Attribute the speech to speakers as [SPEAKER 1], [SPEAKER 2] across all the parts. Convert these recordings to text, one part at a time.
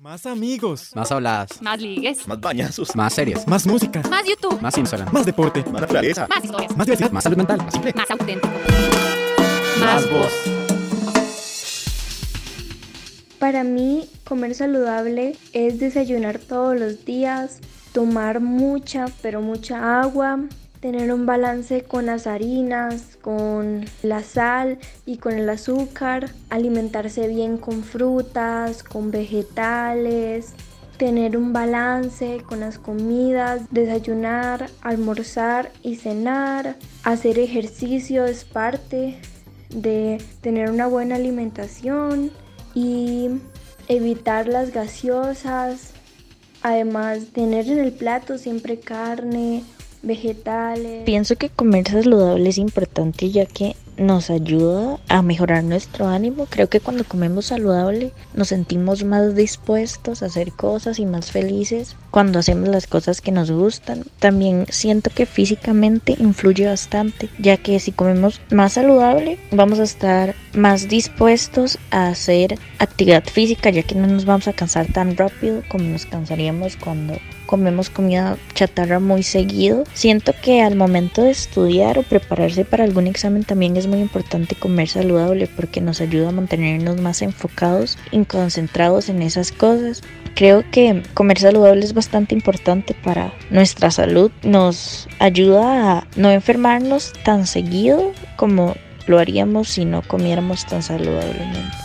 [SPEAKER 1] Más amigos.
[SPEAKER 2] Más habladas.
[SPEAKER 3] Más ligues.
[SPEAKER 4] Más bañazos.
[SPEAKER 2] Más series.
[SPEAKER 1] Más música.
[SPEAKER 3] Más YouTube.
[SPEAKER 2] Más Instagram.
[SPEAKER 1] Más deporte.
[SPEAKER 4] Más naturaleza.
[SPEAKER 3] Más historias.
[SPEAKER 1] Más diversidad.
[SPEAKER 2] Más salud mental. Más simple.
[SPEAKER 3] Más auténtico.
[SPEAKER 4] Más voz.
[SPEAKER 5] Para mí, comer saludable es desayunar todos los días, tomar mucha, pero mucha agua, tener un balance con las harinas, con la sal y con el azúcar, alimentarse bien con frutas, con vegetales, tener un balance con las comidas, desayunar, almorzar y cenar, hacer ejercicio es parte de tener una buena alimentación y evitar las gaseosas, además tener en el plato siempre carne, vegetales.
[SPEAKER 6] Pienso que comer saludable es importante ya que nos ayuda a mejorar nuestro ánimo. Creo que cuando comemos saludable nos sentimos más dispuestos a hacer cosas y más felices cuando hacemos las cosas que nos gustan. También siento que físicamente influye bastante, ya que si comemos más saludable vamos a estar más dispuestos a hacer actividad física, ya que no nos vamos a cansar tan rápido como nos cansaríamos cuando comemos comida chatarra muy seguido. Siento que al momento de estudiar o prepararse para algún examen también es muy importante comer saludable porque nos ayuda a mantenernos más enfocados y concentrados en esas cosas. Creo que comer saludable es bastante importante para nuestra salud. Nos ayuda a no enfermarnos tan seguido como lo haríamos si no comiéramos tan saludablemente.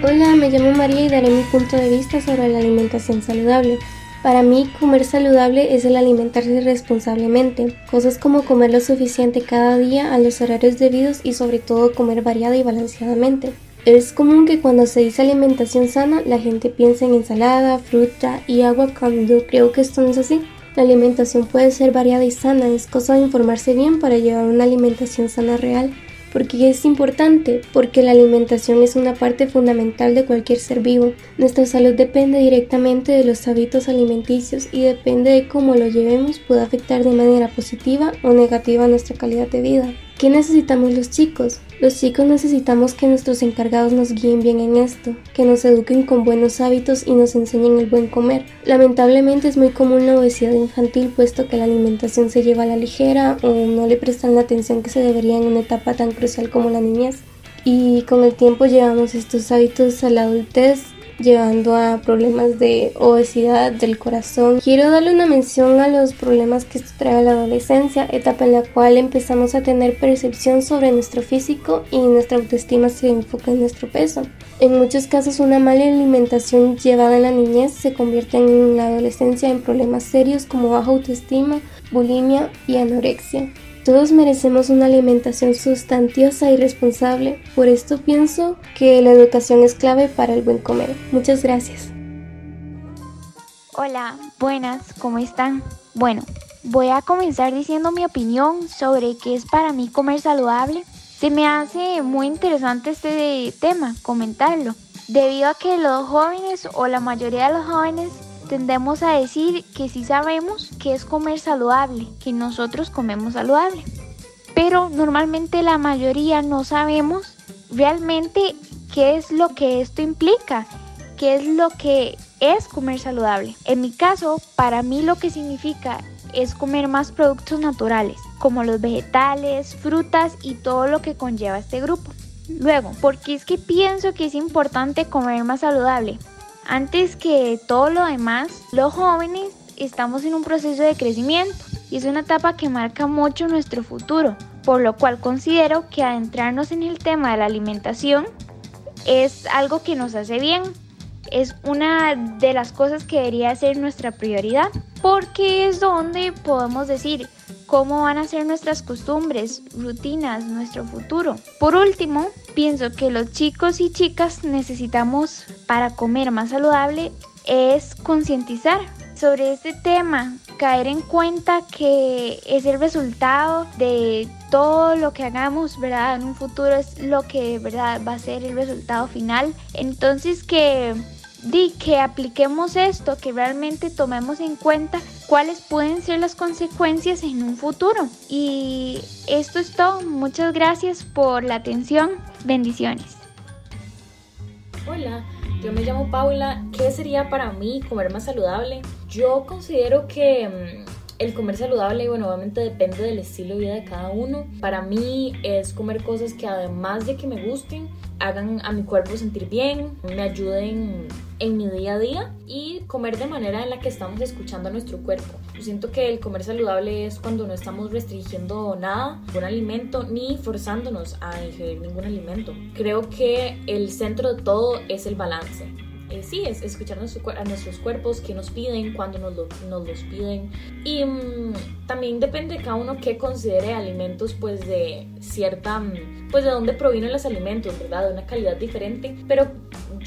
[SPEAKER 7] Hola, me llamo María y daré mi punto de vista sobre la alimentación saludable. Para mí, comer saludable es el alimentarse responsablemente, cosas como comer lo suficiente cada día a los horarios debidos y sobre todo comer variada y balanceadamente. Es común que cuando se dice alimentación sana, la gente piensa en ensalada, fruta y agua cuando creo que esto no es así. La alimentación puede ser variada y sana, es cosa de informarse bien para llevar una alimentación sana real. Porque es importante, porque la alimentación es una parte fundamental de cualquier ser vivo. Nuestra salud depende directamente de los hábitos alimenticios y depende de cómo lo llevemos puede afectar de manera positiva o negativa nuestra calidad de vida. ¿Qué necesitamos los chicos? Los chicos necesitamos que nuestros encargados nos guíen bien en esto, que nos eduquen con buenos hábitos y nos enseñen el buen comer. Lamentablemente es muy común la obesidad infantil puesto que la alimentación se lleva a la ligera o no le prestan la atención que se debería en una etapa tan crucial como la niñez. Y con el tiempo llevamos estos hábitos a la adultez llevando a problemas de obesidad del corazón. Quiero darle una mención a los problemas que esto trae a la adolescencia, etapa en la cual empezamos a tener percepción sobre nuestro físico y nuestra autoestima se enfoca en nuestro peso. En muchos casos una mala alimentación llevada en la niñez se convierte en la adolescencia en problemas serios como baja autoestima, bulimia y anorexia. Todos merecemos una alimentación sustanciosa y responsable, por esto pienso que la educación es clave para el buen comer. Muchas gracias.
[SPEAKER 8] Hola, buenas, ¿cómo están? Bueno, voy a comenzar diciendo mi opinión sobre qué es para mí comer saludable. Se me hace muy interesante este tema, comentarlo, debido a que los jóvenes o la mayoría de los jóvenes tendemos a decir que sí sabemos que es comer saludable, que nosotros comemos saludable. Pero normalmente la mayoría no sabemos realmente qué es lo que esto implica, qué es lo que es comer saludable. En mi caso, para mí lo que significa es comer más productos naturales, como los vegetales, frutas y todo lo que conlleva este grupo. Luego, ¿por qué es que pienso que es importante comer más saludable? Antes que todo lo demás, los jóvenes estamos en un proceso de crecimiento y es una etapa que marca mucho nuestro futuro, por lo cual considero que adentrarnos en el tema de la alimentación es algo que nos hace bien. Es una de las cosas que debería ser nuestra prioridad, porque es donde podemos decir cómo van a ser nuestras costumbres, rutinas, nuestro futuro. Por último, pienso que los chicos y chicas necesitamos para comer más saludable es concientizar sobre este tema, caer en cuenta que es el resultado de todo lo que hagamos, ¿verdad? En un futuro es lo que, ¿verdad? Va a ser el resultado final. Entonces que di que apliquemos esto, que realmente tomemos en cuenta cuáles pueden ser las consecuencias en un futuro. Y esto es todo. Muchas gracias por la atención. Bendiciones.
[SPEAKER 1] Hola, yo me llamo Paula. ¿Qué sería para mí comer más saludable? Yo considero que mm, el comer saludable, bueno, obviamente depende del estilo de vida de cada uno. Para mí es comer cosas que además de que me gusten, hagan a mi cuerpo sentir bien, me ayuden en mi día a día y comer de manera en la que estamos escuchando a nuestro cuerpo. Yo siento que el comer saludable es cuando no estamos restringiendo nada, ningún alimento, ni forzándonos a ingerir ningún alimento. Creo que el centro de todo es el balance. Eh, sí, es escuchar a, nuestros cuerpos, qué nos piden, cuándo nos, los piden. Y mm, también depende de cada uno que considere alimentos, pues de cierta, mm, pues de dónde provienen los alimentos, ¿verdad? De una calidad diferente. Pero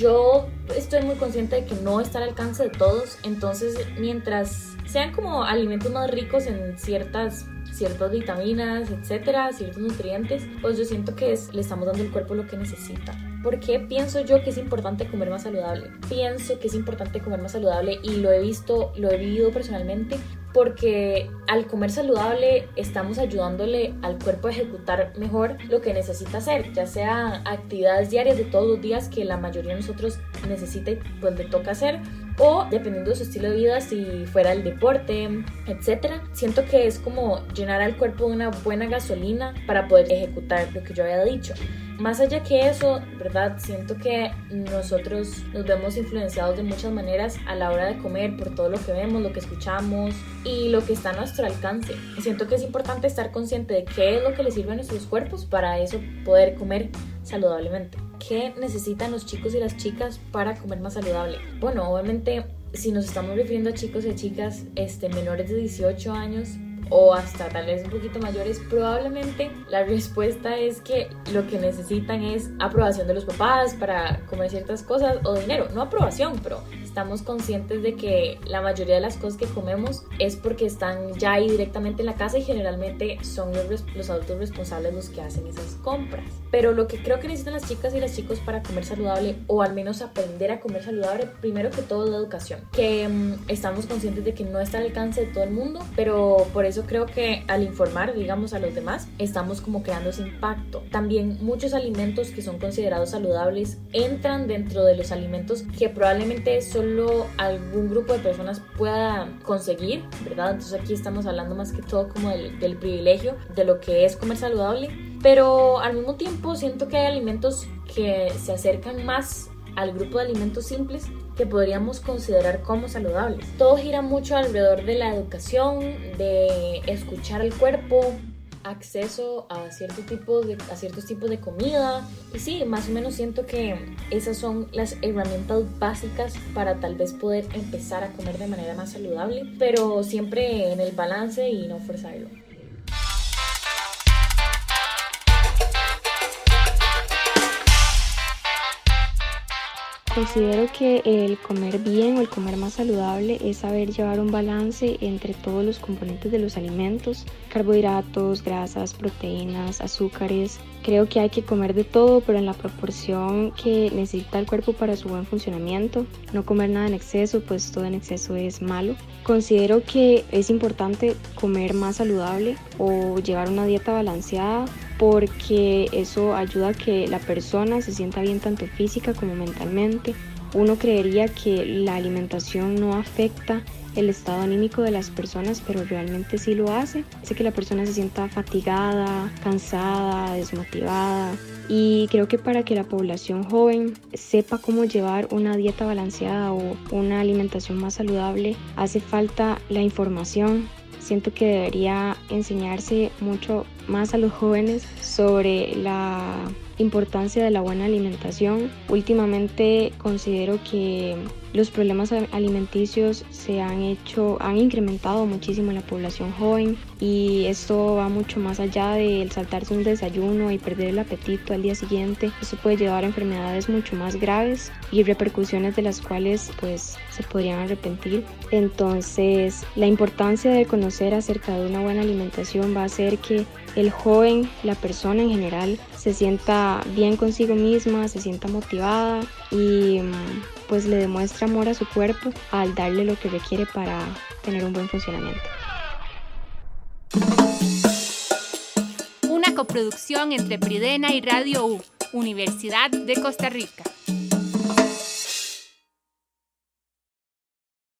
[SPEAKER 1] yo estoy muy consciente de que no está al alcance de todos. Entonces, mientras sean como alimentos más ricos en ciertas ciertas vitaminas, etcétera, ciertos nutrientes, pues yo siento que le estamos dando al cuerpo lo que necesita. ¿Por qué pienso yo que es importante comer más saludable? Pienso que es importante comer más saludable y lo he visto, lo he vivido personalmente porque al comer saludable estamos ayudándole al cuerpo a ejecutar mejor lo que necesita hacer, ya sea actividades diarias de todos los días que la mayoría de nosotros necesita y pues toca hacer o dependiendo de su estilo de vida si fuera el deporte, etcétera. Siento que es como llenar al cuerpo de una buena gasolina para poder ejecutar lo que yo había dicho. Más allá que eso, ¿verdad? Siento que nosotros nos vemos influenciados de muchas maneras a la hora de comer por todo lo que vemos, lo que escuchamos y lo que está a nuestro alcance. Siento que es importante estar consciente de qué es lo que le sirve a nuestros cuerpos para eso poder comer saludablemente. ¿Qué necesitan los chicos y las chicas para comer más saludable? Bueno, obviamente si nos estamos refiriendo a chicos y chicas este, menores de 18 años, o hasta tal vez un poquito mayores, probablemente la respuesta es que lo que necesitan es aprobación de los papás para comer ciertas cosas o dinero, no aprobación, pero estamos conscientes de que la mayoría de las cosas que comemos es porque están ya ahí directamente en la casa y generalmente son los, los adultos responsables los que hacen esas compras. Pero lo que creo que necesitan las chicas y los chicos para comer saludable o al menos aprender a comer saludable, primero que todo la educación, que mm, estamos conscientes de que no está al alcance de todo el mundo, pero por eso creo que al informar, digamos, a los demás, estamos como creando ese impacto. También muchos alimentos que son considerados saludables entran dentro de los alimentos que probablemente son solo algún grupo de personas pueda conseguir, ¿verdad? Entonces aquí estamos hablando más que todo como del, del privilegio de lo que es comer saludable, pero al mismo tiempo siento que hay alimentos que se acercan más al grupo de alimentos simples que podríamos considerar como saludables. Todo gira mucho alrededor de la educación, de escuchar el cuerpo, acceso a, cierto tipo de, a ciertos tipos de comida. Y sí, más o menos siento que esas son las herramientas básicas para tal vez poder empezar a comer de manera más saludable, pero siempre en el balance y no forzarlo.
[SPEAKER 5] Considero que el comer bien o el comer más saludable es saber llevar un balance entre todos los componentes de los alimentos, carbohidratos, grasas, proteínas, azúcares. Creo que hay que comer de todo, pero en la proporción que necesita el cuerpo para su buen funcionamiento. No comer nada en exceso, pues todo en exceso es malo. Considero que es importante comer más saludable o llevar una dieta balanceada porque eso ayuda a que la persona se sienta bien tanto física como mentalmente. Uno creería que la alimentación no afecta el estado anímico de las personas, pero realmente sí lo hace. Hace que la persona se sienta fatigada, cansada, desmotivada. Y creo que para que la población joven sepa cómo llevar una dieta balanceada o una alimentación más saludable, hace falta la información, siento que debería enseñarse mucho más a los jóvenes sobre la importancia de la buena alimentación. Últimamente considero que los problemas alimenticios se han hecho, han incrementado muchísimo en la población joven y esto va mucho más allá del saltarse un desayuno y perder el apetito al día siguiente. Eso puede llevar a enfermedades mucho más graves y repercusiones de las cuales pues se podrían arrepentir. Entonces la importancia de conocer acerca de una buena alimentación va a hacer que el joven, la persona en general, se sienta bien consigo misma, se sienta motivada y mm, pues le demuestra amor a su cuerpo al darle lo que requiere para tener un buen funcionamiento.
[SPEAKER 4] Una coproducción entre Pridena y Radio U, Universidad de Costa Rica.